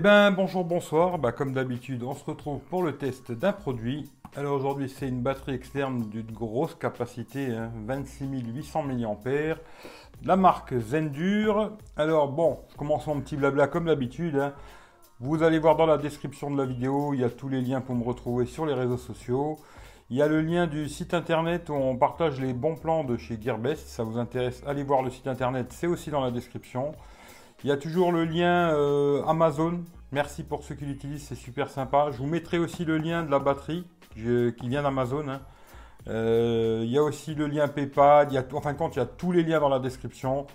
ben bonjour, bonsoir. Bah, comme d'habitude, on se retrouve pour le test d'un produit. Alors aujourd'hui, c'est une batterie externe d'une grosse capacité, 26 800 mAh. La marque Zendur. Alors bon, je commence mon petit blabla comme d'habitude. Hein. Vous allez voir dans la description de la vidéo, il y a tous les liens pour me retrouver sur les réseaux sociaux. Il y a le lien du site internet où on partage les bons plans de chez Gearbest. Si ça vous intéresse, allez voir le site internet, c'est aussi dans la description. Il y a toujours le lien euh, Amazon. Merci pour ceux qui l'utilisent, c'est super sympa. Je vous mettrai aussi le lien de la batterie qui vient d'Amazon. Hein. Euh, il y a aussi le lien PayPal. Il y en fin de compte, il y a tous les liens dans la description.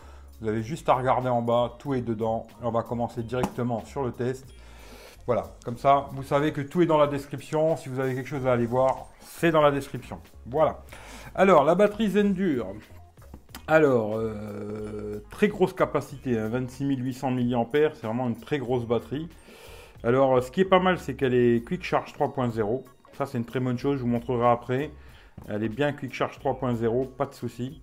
Vous avez juste à regarder en bas, tout est dedans. on va commencer directement sur le test. Voilà, comme ça, vous savez que tout est dans la description. Si vous avez quelque chose à aller voir, c'est dans la description. Voilà. Alors, la batterie Zendur. Alors, euh, très grosse capacité, 26 800 mAh, c'est vraiment une très grosse batterie. Alors, ce qui est pas mal, c'est qu'elle est Quick Charge 3.0. Ça, c'est une très bonne chose, je vous montrerai après. Elle est bien Quick Charge 3.0, pas de souci.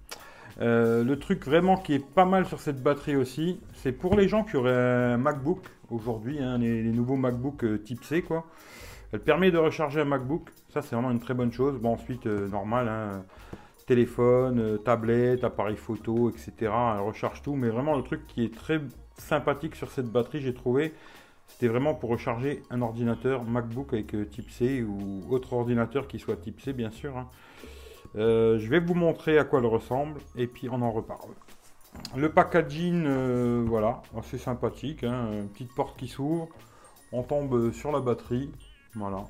Euh, le truc vraiment qui est pas mal sur cette batterie aussi, c'est pour les gens qui auraient un MacBook aujourd'hui, hein, les, nouveaux MacBook euh, type C, quoi. Elle permet de recharger un MacBook, ça c'est vraiment une très bonne chose. Bon, ensuite, normal, hein, téléphone, euh, tablette, appareil photo, etc. Elle recharge tout, mais vraiment le truc qui est très sympathique sur cette batterie, j'ai trouvé, c'était vraiment pour recharger un ordinateur MacBook avec euh, type C ou autre ordinateur qui soit type C, bien sûr. Hein. Euh, je vais vous montrer à quoi elle ressemble et puis on en reparle. Le packaging, voilà, assez sympathique. Hein. Petite porte qui s'ouvre. On tombe sur la batterie. Voilà.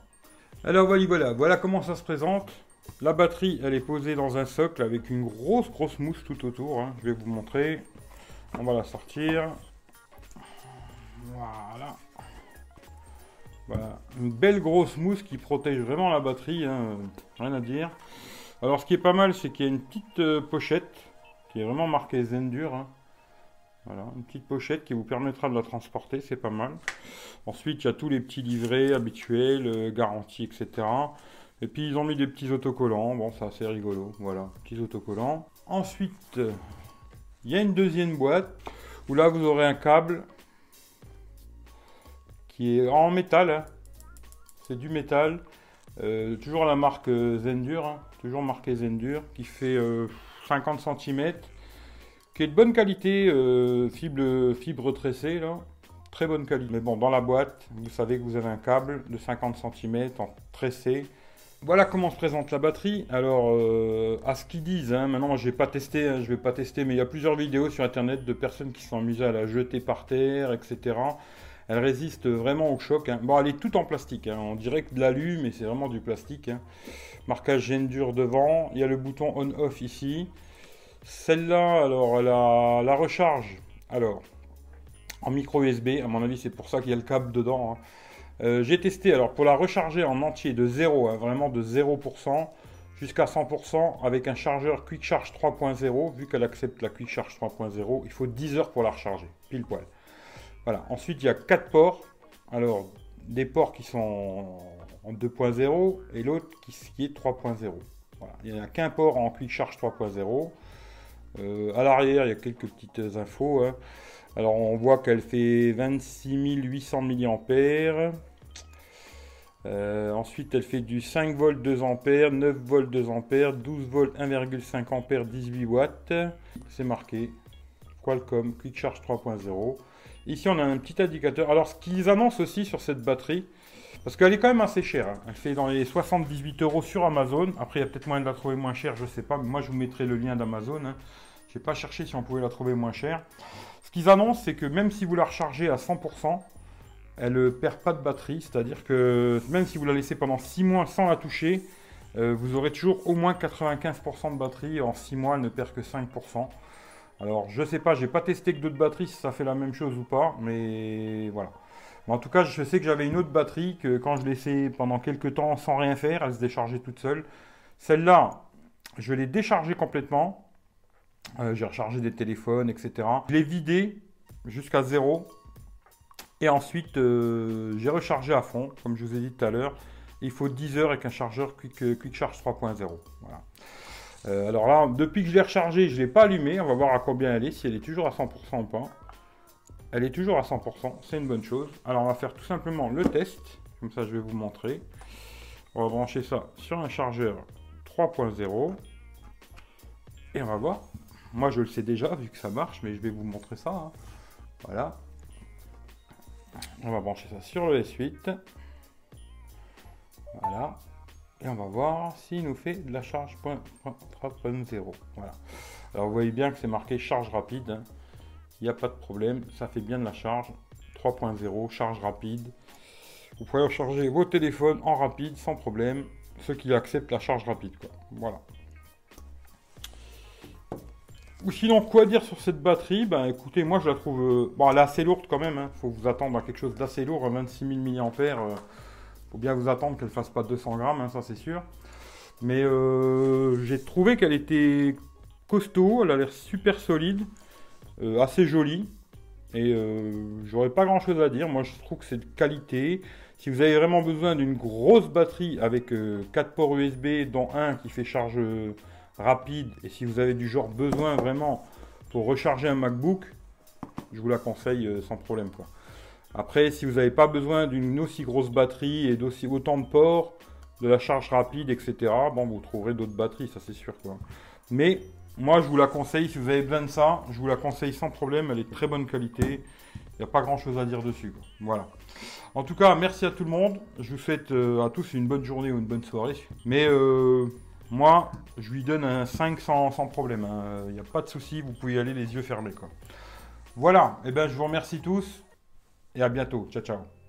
Alors voilà, voilà, voilà comment ça se présente. La batterie, elle est posée dans un socle avec une grosse, grosse mousse tout autour. Hein. Je vais vous montrer. On va la sortir. Voilà. Voilà. Une belle grosse mousse qui protège vraiment la batterie. Hein. Rien à dire. Alors, ce qui est pas mal, c'est qu'il y a une petite euh, pochette qui est vraiment marquée Zendur. Hein. Voilà, une petite pochette qui vous permettra de la transporter, c'est pas mal. Ensuite, il y a tous les petits livrets habituels, euh, garantie, etc. Et puis ils ont mis des petits autocollants. Bon, ça c'est rigolo. Voilà, petits autocollants. Ensuite, il y a une deuxième boîte où là vous aurez un câble qui est en métal. Hein. C'est du métal. Euh, toujours la marque Zendur. Hein. Toujours marqué Zendur. Qui fait 50 euh, cm. Qui est de bonne qualité. Euh, fibre, fibre tressée là. Très bonne qualité. Mais bon, dans la boîte, vous savez que vous avez un câble de 50 cm en tressé. Voilà comment se présente la batterie. Alors, euh, à ce qu'ils disent, hein, maintenant je vais pas testé, hein, je vais pas tester, mais il y a plusieurs vidéos sur internet de personnes qui sont amusées à la jeter par terre, etc. Elle résiste vraiment au choc. Hein. Bon, elle est toute en plastique. On dirait que de l'alu, mais c'est vraiment du plastique. Marquage dur devant. Il y a le bouton on-off ici. Celle-là, alors, elle a la recharge. Alors, en micro USB. À mon avis, c'est pour ça qu'il y a le câble dedans. Euh, j'ai testé, alors pour la recharger en entier de 0, hein, vraiment de 0% jusqu'à 100% avec un chargeur Quick Charge 3.0, vu qu'elle accepte la Quick Charge 3.0, il faut 10 heures pour la recharger, pile poil. Voilà, ensuite il y a 4 ports, alors des ports qui sont en 2.0 et l'autre qui, est 3.0. Voilà. Il n'y a qu'un port en Quick Charge 3.0. Euh, à l'arrière, il y a quelques petites infos. Hein. Alors on voit qu'elle fait 26 800 mAh. Euh, ensuite, elle fait du 5 volts 2 ampères, 9 volts 2 ampères, 12 volts 1,5 ampères, 18 watts. C'est marqué Qualcomm Quick Charge 3.0. Ici, on a un petit indicateur. Alors, ce qu'ils annoncent aussi sur cette batterie, parce qu'elle est quand même assez chère. Hein. Elle fait dans les 78 euros sur Amazon. Après, il y a peut-être moyen de la trouver moins chère, je ne sais pas. Mais moi, je vous mettrai le lien d'Amazon. Hein. Je n'ai pas cherché si on pouvait la trouver moins chère. Ce qu'ils annoncent, c'est que même si vous la rechargez à 100%, elle ne perd pas de batterie. C'est-à-dire que même si vous la laissez pendant 6 mois sans la toucher, euh, vous aurez toujours au moins 95% de batterie. En 6 mois, elle ne perd que 5%. Alors, je ne sais pas, j'ai pas testé que d'autres batteries si ça fait la même chose ou pas, mais voilà. En tout cas, je sais que j'avais une autre batterie que quand je laissais pendant quelques temps sans rien faire, elle se déchargeait toute seule. Celle-là, je l'ai déchargée complètement. Euh, j'ai rechargé des téléphones, etc. Je l'ai vidé jusqu'à zéro. Et ensuite, euh, j'ai rechargé à fond, comme je vous ai dit tout à l'heure. Il faut 10 heures avec un chargeur Quick, euh, Charge 3.0. Voilà. alors là, depuis que je l'ai rechargé, je ne l'ai pas allumé. On va voir à combien elle est, si elle est toujours à 100% ou pas. Elle est toujours à 100%, c'est une bonne chose. Alors on va faire tout simplement le test, comme ça je vais vous montrer. On va brancher ça sur un chargeur 3.0 et on va voir. Moi je le sais déjà vu que ça marche, mais je vais vous montrer ça. Hein. Voilà. On va brancher ça sur le S8. Voilà. Et on va voir s'il nous fait de la charge 3.0. Voilà. Alors vous voyez bien que c'est marqué charge rapide. Hein. Il n'y a pas de problème. Ça fait bien de la charge. 3.0, charge rapide. Vous pouvez recharger vos téléphones en rapide sans problème. Ceux qui acceptent la charge rapide. Quoi. Voilà. Ou sinon, quoi dire sur cette batterie? Ben écoutez, moi je la trouve... Euh, bon, elle est assez lourde quand même. Il hein. faut vous attendre à quelque chose d'assez lourd. 26 000 mAh. Il faut bien vous attendre qu'elle fasse pas 200 grammes, hein, ça c'est sûr. Mais euh, j'ai trouvé qu'elle était costaud. Elle a l'air super solide. Euh, assez jolie. Et j'aurais pas grand chose à dire. Moi je trouve que c'est de qualité. Si vous avez vraiment besoin d'une grosse batterie avec 4 ports USB, dont un qui fait charge rapide et si vous avez du genre besoin vraiment pour recharger un MacBook, je vous la conseille euh, sans problème. Quoi. Après, si vous n'avez pas besoin d'une aussi grosse batterie et d'aussi autant de ports, de la charge rapide, etc., bon, vous trouverez d'autres batteries, ça c'est sûr. Quoi. Mais moi, je vous la conseille, si vous avez besoin de ça, je vous la conseille sans problème, elle est de très bonne qualité. Il n'y a pas grand chose à dire dessus. Voilà. En tout cas, merci à tout le monde. Je vous souhaite euh, à tous une bonne journée ou une bonne soirée. Mais euh, moi, je lui donne un 5 sans, problème. Il hein. n'y a pas de souci, vous pouvez y aller les yeux fermés. Voilà, et eh ben, je vous remercie tous et à bientôt. Ciao, ciao.